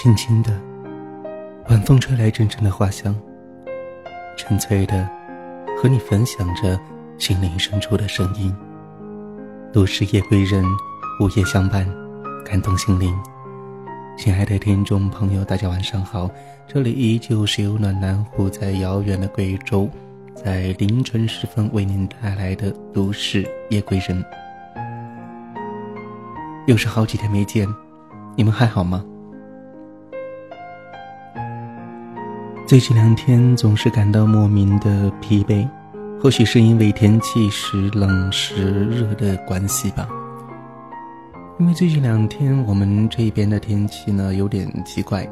轻轻的，晚风吹来阵阵的花香，纯粹的和你分享着心灵深处的声音。都市夜归人，午夜相伴，感动心灵。亲爱的听众朋友，大家晚上好，这里依旧是由暖南湖在遥远的贵州，在凌晨时分为您带来的都市夜归人。又是好几天没见，你们还好吗？最近两天总是感到莫名的疲惫，或许是因为天气时冷时热的关系吧。因为最近两天我们这边的天气呢有点奇怪，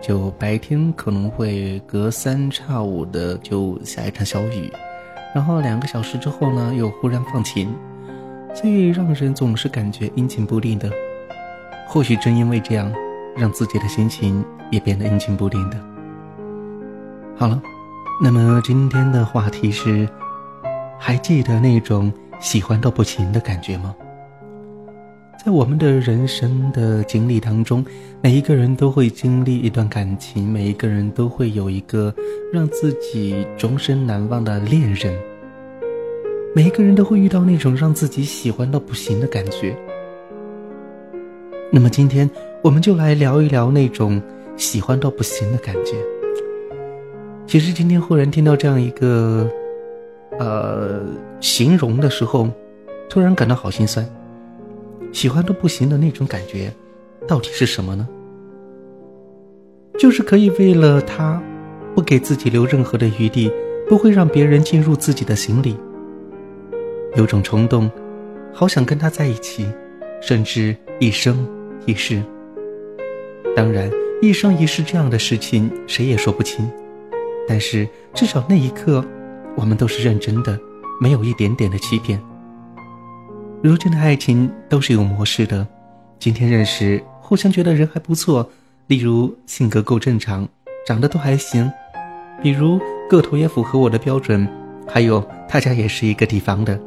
就白天可能会隔三差五的就下一场小雨，然后两个小时之后呢又忽然放晴。所以让人总是感觉阴晴不定的，或许正因为这样，让自己的心情也变得阴晴不定的。好了，那么今天的话题是：还记得那种喜欢到不行的感觉吗？在我们的人生的经历当中，每一个人都会经历一段感情，每一个人都会有一个让自己终身难忘的恋人。每一个人都会遇到那种让自己喜欢到不行的感觉。那么今天我们就来聊一聊那种喜欢到不行的感觉。其实今天忽然听到这样一个，呃，形容的时候，突然感到好心酸。喜欢到不行的那种感觉，到底是什么呢？就是可以为了他，不给自己留任何的余地，不会让别人进入自己的心里。有种冲动，好想跟他在一起，甚至一生一世。当然，一生一世这样的事情谁也说不清，但是至少那一刻，我们都是认真的，没有一点点的欺骗。如今的爱情都是有模式的，今天认识，互相觉得人还不错，例如性格够正常，长得都还行，比如个头也符合我的标准，还有他家也是一个地方的。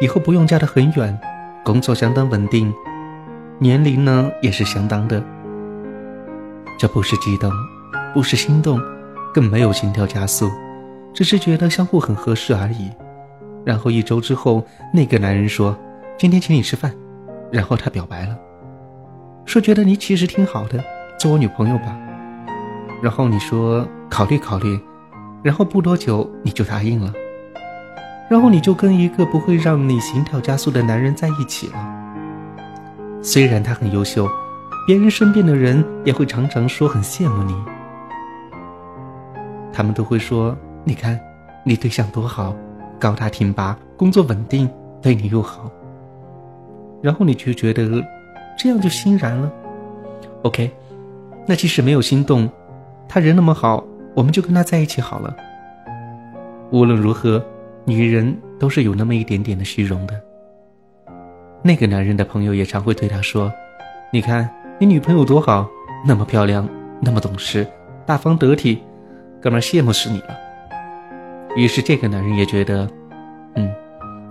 以后不用嫁得很远，工作相当稳定，年龄呢也是相当的。这不是激动，不是心动，更没有心跳加速，只是觉得相互很合适而已。然后一周之后，那个男人说：“今天请你吃饭。”然后他表白了，说觉得你其实挺好的，做我女朋友吧。然后你说考虑考虑，然后不多久你就答应了。然后你就跟一个不会让你心跳加速的男人在一起了。虽然他很优秀，别人身边的人也会常常说很羡慕你。他们都会说：“你看，你对象多好，高大挺拔，工作稳定，对你又好。”然后你就觉得这样就欣然了。OK，那即使没有心动，他人那么好，我们就跟他在一起好了。无论如何。女人都是有那么一点点的虚荣的。那个男人的朋友也常会对他说：“你看你女朋友多好，那么漂亮，那么懂事，大方得体，哥们羡慕死你了。”于是这个男人也觉得，嗯，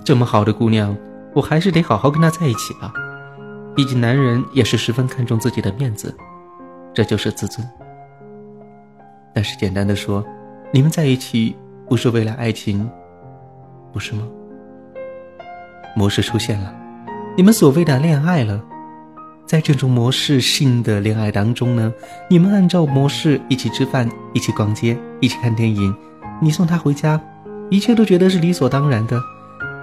这么好的姑娘，我还是得好好跟她在一起吧。毕竟男人也是十分看重自己的面子，这就是自尊。但是简单的说，你们在一起不是为了爱情。不是吗？模式出现了，你们所谓的恋爱了，在这种模式性的恋爱当中呢，你们按照模式一起吃饭，一起逛街，一起看电影，你送他回家，一切都觉得是理所当然的。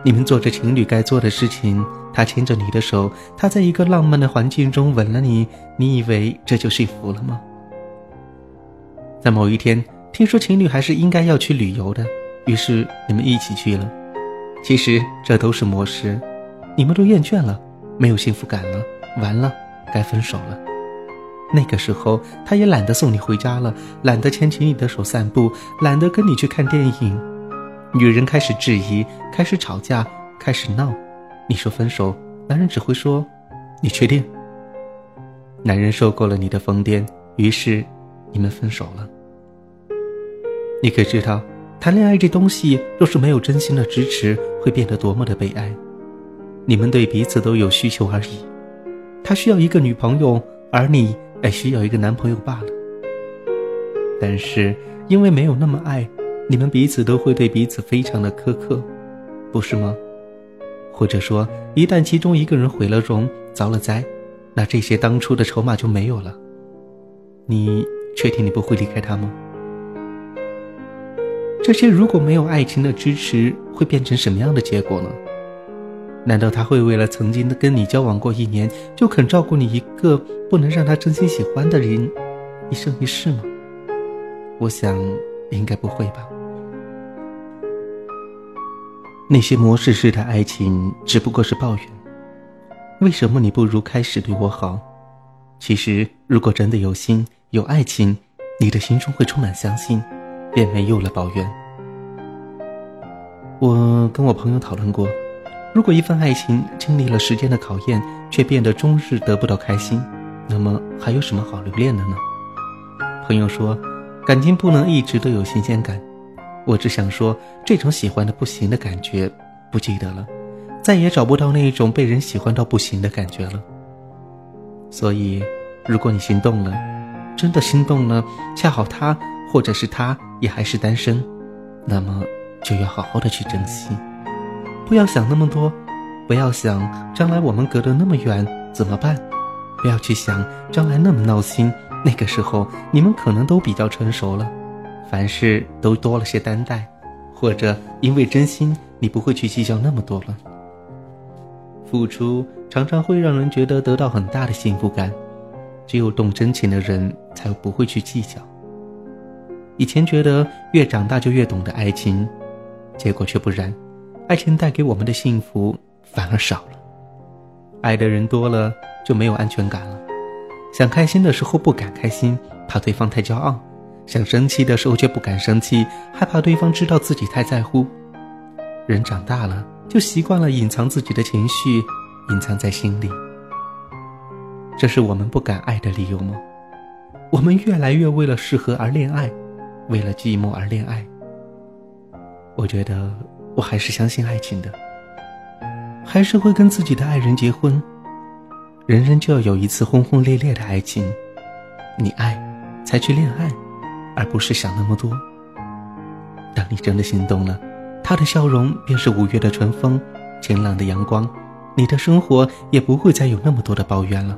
你们做着情侣该做的事情，他牵着你的手，他在一个浪漫的环境中吻了你，你以为这就幸福了吗？在某一天，听说情侣还是应该要去旅游的。于是你们一起去了，其实这都是模式，你们都厌倦了，没有幸福感了，完了，该分手了。那个时候，他也懒得送你回家了，懒得牵起你的手散步，懒得跟你去看电影。女人开始质疑，开始吵架，开始闹。你说分手，男人只会说：“你确定？”男人受够了你的疯癫，于是你们分手了。你可知道？谈恋爱这东西，若是没有真心的支持，会变得多么的悲哀。你们对彼此都有需求而已，他需要一个女朋友，而你而需要一个男朋友罢了。但是因为没有那么爱，你们彼此都会对彼此非常的苛刻，不是吗？或者说，一旦其中一个人毁了容、遭了灾，那这些当初的筹码就没有了。你确定你不会离开他吗？这些如果没有爱情的支持，会变成什么样的结果呢？难道他会为了曾经的跟你交往过一年，就肯照顾你一个不能让他真心喜欢的人一生一世吗？我想，应该不会吧。那些模式式的爱情只不过是抱怨。为什么你不如开始对我好？其实，如果真的有心有爱情，你的心中会充满相信，便没有了抱怨。我跟我朋友讨论过，如果一份爱情经历了时间的考验，却变得终日得不到开心，那么还有什么好留恋的呢？朋友说，感情不能一直都有新鲜感。我只想说，这种喜欢的不行的感觉，不记得了，再也找不到那一种被人喜欢到不行的感觉了。所以，如果你心动了，真的心动了，恰好他或者是他也还是单身，那么就要好好的去珍惜，不要想那么多，不要想将来我们隔得那么远怎么办，不要去想将来那么闹心，那个时候你们可能都比较成熟了。凡事都多了些担待，或者因为真心，你不会去计较那么多了。付出常常会让人觉得得到很大的幸福感，只有懂真情的人才不会去计较。以前觉得越长大就越懂得爱情，结果却不然，爱情带给我们的幸福反而少了。爱的人多了就没有安全感了，想开心的时候不敢开心，怕对方太骄傲。想生气的时候却不敢生气，害怕对方知道自己太在乎。人长大了，就习惯了隐藏自己的情绪，隐藏在心里。这是我们不敢爱的理由吗？我们越来越为了适合而恋爱，为了寂寞而恋爱。我觉得我还是相信爱情的，还是会跟自己的爱人结婚。人人就要有一次轰轰烈烈的爱情，你爱，才去恋爱。而不是想那么多。当你真的心动了，他的笑容便是五月的春风，晴朗的阳光，你的生活也不会再有那么多的抱怨了。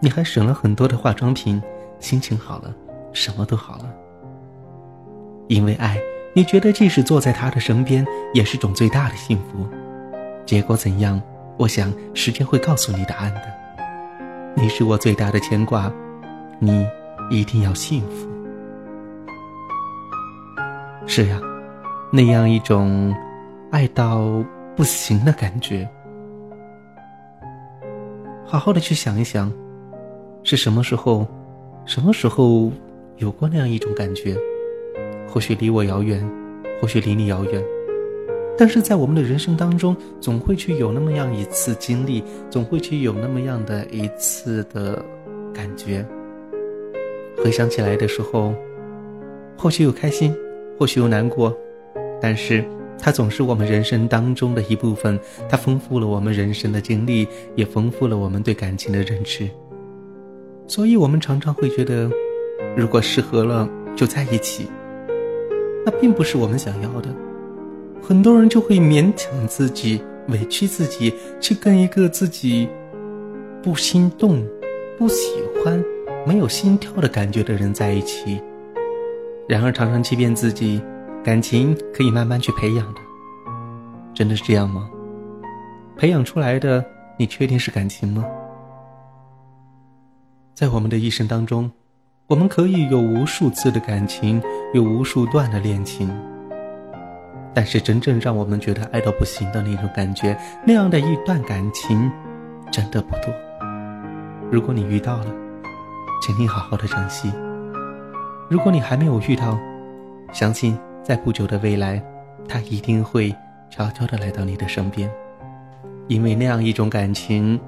你还省了很多的化妆品，心情好了，什么都好了。因为爱，你觉得即使坐在他的身边，也是种最大的幸福。结果怎样？我想时间会告诉你答案的。你是我最大的牵挂，你一定要幸福。是呀，那样一种爱到不行的感觉。好好的去想一想，是什么时候，什么时候有过那样一种感觉？或许离我遥远，或许离你遥远，但是在我们的人生当中，总会去有那么样一次经历，总会去有那么样的一次的感觉。回想起来的时候，或许有开心。或许有难过，但是它总是我们人生当中的一部分。它丰富了我们人生的经历，也丰富了我们对感情的认知。所以，我们常常会觉得，如果适合了就在一起，那并不是我们想要的。很多人就会勉强自己、委屈自己，去跟一个自己不心动、不喜欢、没有心跳的感觉的人在一起。然而，常常欺骗自己，感情可以慢慢去培养的，真的是这样吗？培养出来的，你确定是感情吗？在我们的一生当中，我们可以有无数次的感情，有无数段的恋情，但是真正让我们觉得爱到不行的那种感觉，那样的一段感情，真的不多。如果你遇到了，请你好好的珍惜。如果你还没有遇到，相信在不久的未来，他一定会悄悄的来到你的身边，因为那样一种感情，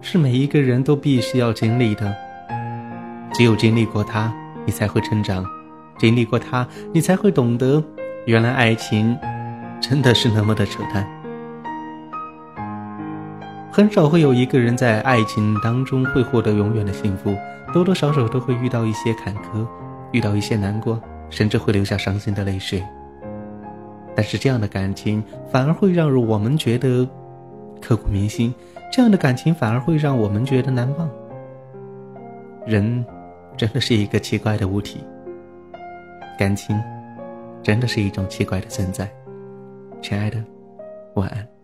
是每一个人都必须要经历的。只有经历过它，你才会成长；经历过它，你才会懂得，原来爱情真的是那么的扯淡。很少会有一个人在爱情当中会获得永远的幸福，多多少少都会遇到一些坎坷，遇到一些难过，甚至会流下伤心的泪水。但是这样的感情反而会让我们觉得刻骨铭心，这样的感情反而会让我们觉得难忘。人真的是一个奇怪的物体，感情真的是一种奇怪的存在。亲爱的，晚安。